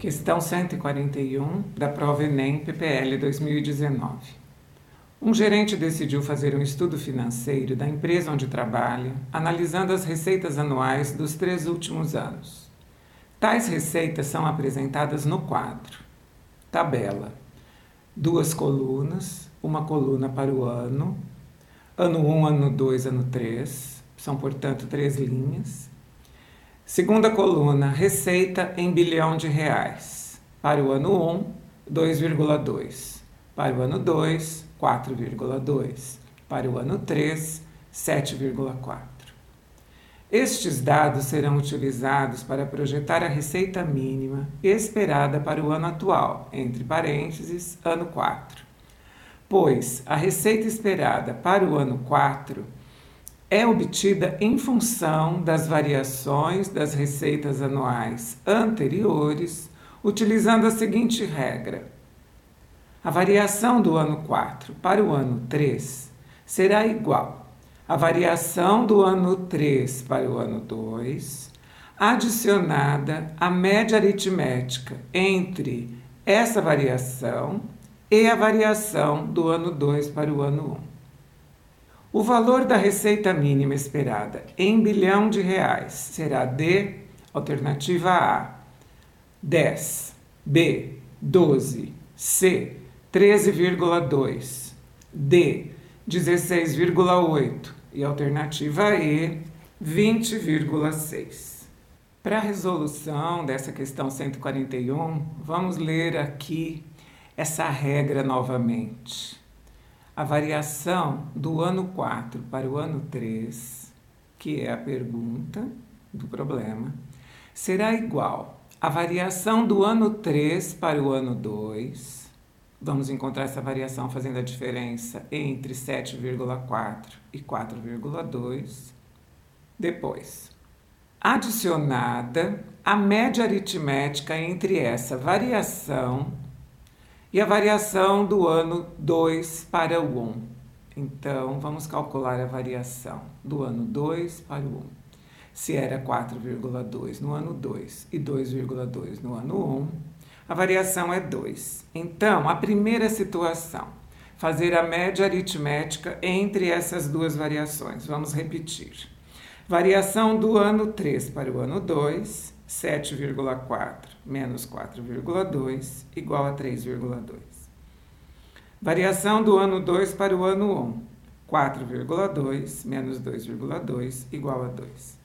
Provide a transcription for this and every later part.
Questão 141 da prova Enem PPL 2019. Um gerente decidiu fazer um estudo financeiro da empresa onde trabalha, analisando as receitas anuais dos três últimos anos. Tais receitas são apresentadas no quadro. Tabela: duas colunas, uma coluna para o ano, ano 1, ano 2, ano 3, são portanto três linhas Segunda coluna, receita em bilhão de reais. Para o ano 1, 2,2. Para o ano 2, 4,2. Para o ano 3, 7,4. Estes dados serão utilizados para projetar a receita mínima esperada para o ano atual, entre parênteses, ano 4. Pois a receita esperada para o ano 4 é obtida em função das variações das receitas anuais anteriores, utilizando a seguinte regra: a variação do ano 4 para o ano 3 será igual à variação do ano 3 para o ano 2, adicionada à média aritmética entre essa variação e a variação do ano 2 para o ano 1. O valor da receita mínima esperada em bilhão de reais será de alternativa A 10, B 12, C 13,2, D 16,8 e alternativa E 20,6. Para a resolução dessa questão 141, vamos ler aqui essa regra novamente a variação do ano 4 para o ano 3, que é a pergunta do problema, será igual à variação do ano 3 para o ano 2. Vamos encontrar essa variação fazendo a diferença entre 7,4 e 4,2. Depois, adicionada a média aritmética entre essa variação e a variação do ano 2 para o 1. Um. Então, vamos calcular a variação do ano 2 para o 1. Um. Se era 4,2 no ano 2 e 2,2 no ano 1, um, a variação é 2. Então, a primeira situação, fazer a média aritmética entre essas duas variações. Vamos repetir. Variação do ano 3 para o ano 2 7,4 menos 4,2 igual a 3,2. Variação do ano 2 para o ano 1. 4,2 menos 2,2 igual a 2.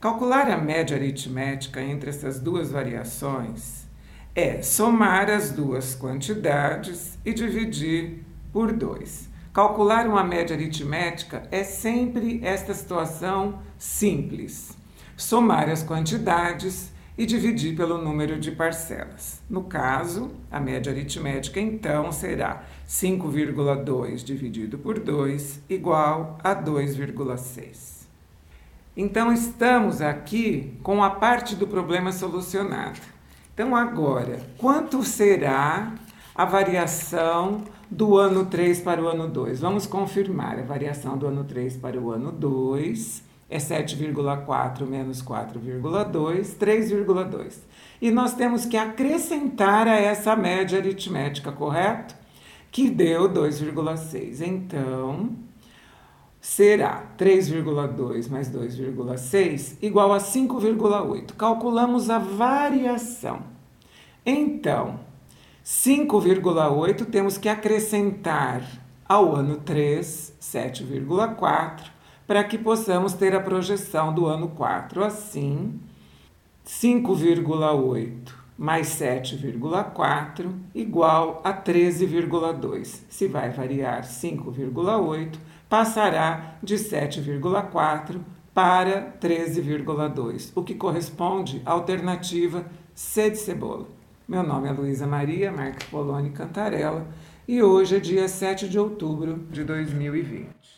Calcular a média aritmética entre essas duas variações é somar as duas quantidades e dividir por 2. Calcular uma média aritmética é sempre esta situação simples somar as quantidades e dividir pelo número de parcelas. No caso, a média aritmética então será 5,2 dividido por 2 igual a 2,6. Então estamos aqui com a parte do problema solucionada. Então agora, quanto será a variação do ano 3 para o ano 2? Vamos confirmar a variação do ano 3 para o ano 2 é 7,4 menos 4,2, 3,2. E nós temos que acrescentar a essa média aritmética, correto? Que deu 2,6. Então, será 3,2 mais 2,6 igual a 5,8. Calculamos a variação. Então, 5,8 temos que acrescentar ao ano 3, 7,4 para que possamos ter a projeção do ano 4. Assim, 5,8 mais 7,4 igual a 13,2. Se vai variar 5,8, passará de 7,4 para 13,2, o que corresponde à alternativa C de cebola. Meu nome é Luísa Maria Marques Poloni Cantarella e hoje é dia 7 de outubro de 2020.